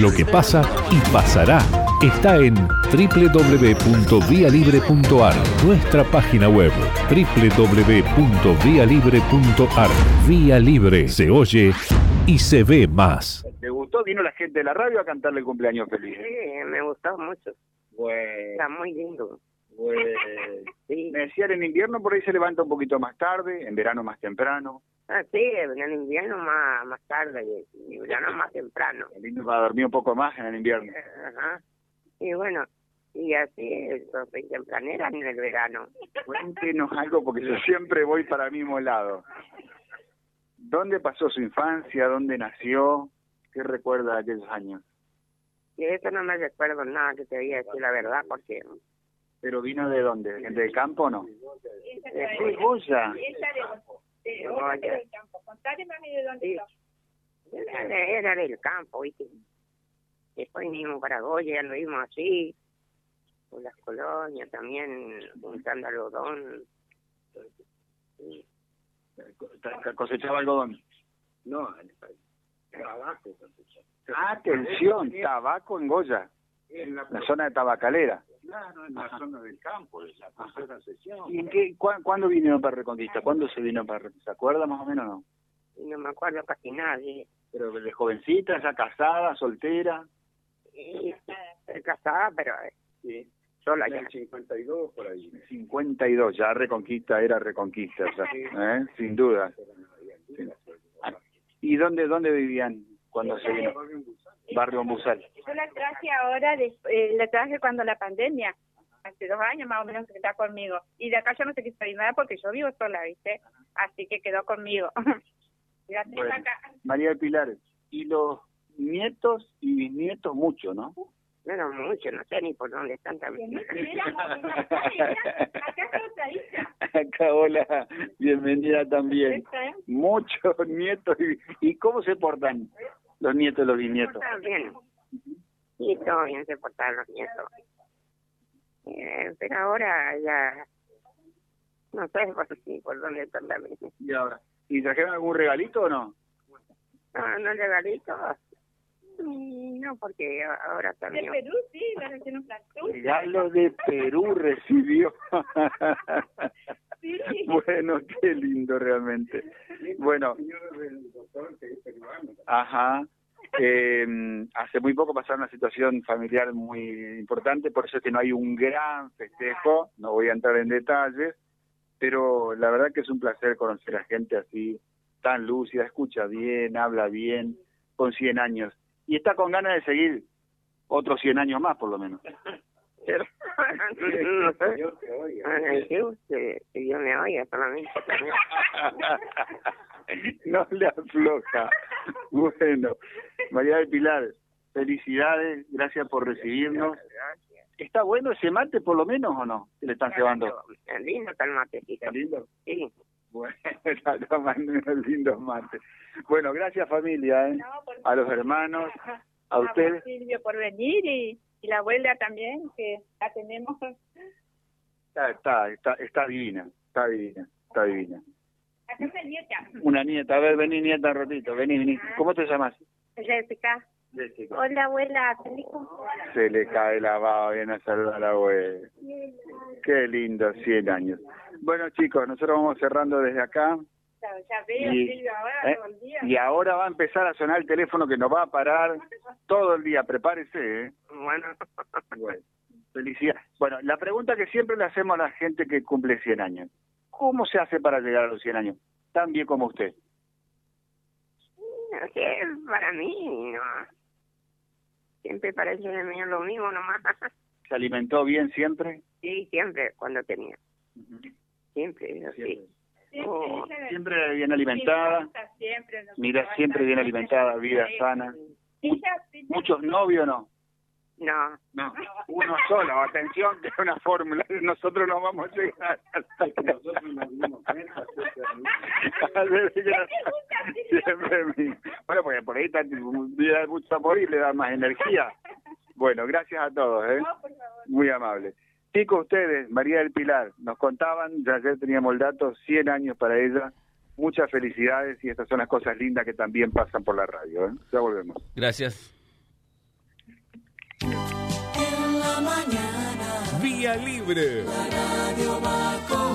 Lo que pasa y pasará está en www.vialibre.ar, nuestra página web www.vialibre.ar. Vía Libre se oye y se ve más. ¿Te gustó? Vino la gente de la radio a cantarle el cumpleaños feliz. Sí, me gustó mucho. Bueno, Está muy lindo. bueno. Sí. Me decían en invierno por ahí se levanta un poquito más tarde, en verano más temprano. Ah, sí, en el invierno más, más tarde y en verano más temprano. El lindo va a dormir un poco más en el invierno. Ajá. Y bueno, y así soy tempranera en el verano. Cuéntenos algo porque yo siempre voy para el mismo lado. ¿Dónde pasó su infancia? ¿Dónde nació? ¿Qué recuerda de aquellos años? Y eso no me recuerdo nada que te voy a decir la verdad porque ¿Pero vino de dónde? ¿Gente de campo o no? Eh, ¿De Goya? Goya. Sí. Era, era del campo, ¿viste? Después vinimos para Goya, lo vimos así, por las colonias también, juntando algodón. Sí. ¿Cosechaba algodón? No, trabajo Atención, tabaco en Goya, en la, la zona de tabacalera. Claro, en la zona del campo, de la tercera sesión. ¿Y en qué, cuá- cuándo vinieron para Reconquista? ¿Cuándo se vino para Reconquista? ¿Se acuerda más o menos o no? No me acuerdo casi nadie. Pero de jovencita, ya casada, soltera. Y, estoy casada, pero eh, Sí. sola En ya. el 52 por ahí. 52, ya Reconquista era Reconquista, ya, ¿eh? sin duda. Sí. Ah, ¿Y dónde dónde vivían cuando se vino? Barrio Musal. Yo la traje ahora, de- eh, la traje cuando la pandemia, hace dos años más o menos que está conmigo. Y de acá yo no se quiso ir nada porque yo vivo sola, ¿viste? Así que quedó conmigo. Bueno. acá. María del Pilar, y los nietos y bisnietos mucho, ¿no? Bueno, mucho, no sé ni por dónde están también. acá hola, bienvenida también. ¿eh? Muchos nietos. ¿Y, y cómo se portan los nietos y los bisnietos? Bien. Sí, todo bien se portaron los nietos. Eh, pero ahora ya no sé por, sí, por dónde están también. ¿Y ahora? ¿Y trajeron algún regalito o no? No, no regalito. No, porque ahora De también. Perú, sí, un plantón. Regalo de Perú recibió. Sí. bueno, qué lindo realmente. Bueno, Señor del doctor que es peruano. Ajá. Eh, hace muy poco pasaron una situación familiar muy importante, por eso es que no hay un gran festejo, no voy a entrar en detalles, pero la verdad que es un placer conocer a gente así, tan lúcida, escucha bien, habla bien, con 100 años, y está con ganas de seguir otros 100 años más, por lo menos. Dios. Ah, me oiga solamente. no le afloja. Bueno, María del Pilar, felicidades, gracias por recibirnos. ¿Está bueno ese mate por lo menos o no? ¿Que le están llevando? Es lindo está el matecito. ¿Está lindo? Sí. Bueno, está tomando unos lindos mates. Bueno, gracias familia, ¿eh? No, a los hermanos, a ustedes. Silvio por venir y, y la abuela también, que la tenemos. Está, está, está, está divina, está divina, está divina. Nieta. Una nieta, a ver, vení nieta un ratito, vení, vení. ¿Cómo te llamas? Jessica. Jessica. Hola, abuela. feliz cumpleaños. Se le cae la baba, viene a saludar a la abuela. Qué lindo, 100 años. Bueno, chicos, nosotros vamos cerrando desde acá. Ya, ya veo, Y- ¿eh? todo el día. Y ahora va a empezar a sonar el teléfono que nos va a parar todo el día. Prepárese, ¿eh? Bueno. Bueno, felicidad. Bueno, la pregunta que siempre le hacemos a la gente que cumple 100 años. ¿Cómo se hace para llegar a los 100 años? Tan bien como usted. No sé, para mí, no. Siempre parece mí lo mismo nomás. ¿Se alimentó bien siempre? Sí, siempre, cuando tenía. Siempre, eso sí. Siempre, Oh, ella- Siempre bien alimentada. Mira, siempre bien alimentada, vida sana. ¿Muchos novios no? No, No, uno solo. Atención, que es una fórmula. Nosotros no vamos a llegar hasta que Nosotros nos. Siempre Bueno, porque por ahí está, da mucho amor y le da más energía. Bueno, gracias a todos, ¿eh? No, por favor. Muy amable. Chicos, ustedes, María del Pilar, nos contaban, ya ayer teníamos el dato, 100 años para ella. Muchas felicidades y estas son las cosas lindas que también pasan por la radio. ¿eh? Ya volvemos. Gracias. Libre. La radio.